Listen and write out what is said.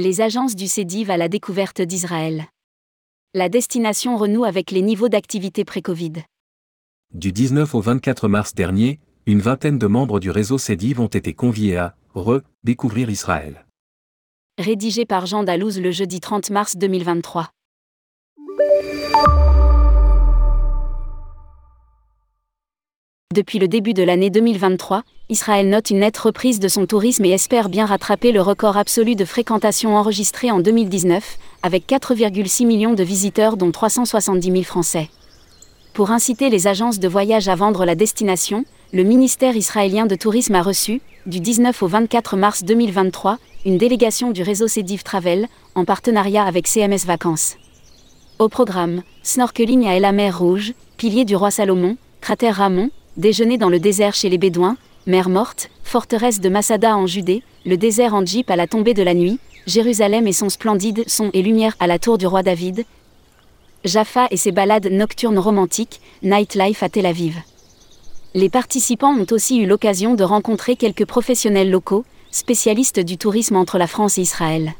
Les agences du CEDIV à la découverte d'Israël. La destination renoue avec les niveaux d'activité pré-Covid. Du 19 au 24 mars dernier, une vingtaine de membres du réseau CEDIV ont été conviés à redécouvrir Israël. Rédigé par Jean Dalouse le jeudi 30 mars 2023. Depuis le début de l'année 2023, Israël note une nette reprise de son tourisme et espère bien rattraper le record absolu de fréquentation enregistré en 2019, avec 4,6 millions de visiteurs dont 370 000 Français. Pour inciter les agences de voyage à vendre la destination, le ministère israélien de Tourisme a reçu, du 19 au 24 mars 2023, une délégation du réseau Cediv Travel, en partenariat avec CMS Vacances. Au programme, snorkeling à la mer Rouge, pilier du roi Salomon, cratère Ramon, déjeuner dans le désert chez les Bédouins, mer morte, forteresse de Masada en Judée, le désert en Jeep à la tombée de la nuit, Jérusalem et son splendide son et lumière à la tour du roi David, Jaffa et ses balades nocturnes romantiques, Nightlife à Tel Aviv. Les participants ont aussi eu l'occasion de rencontrer quelques professionnels locaux, spécialistes du tourisme entre la France et Israël.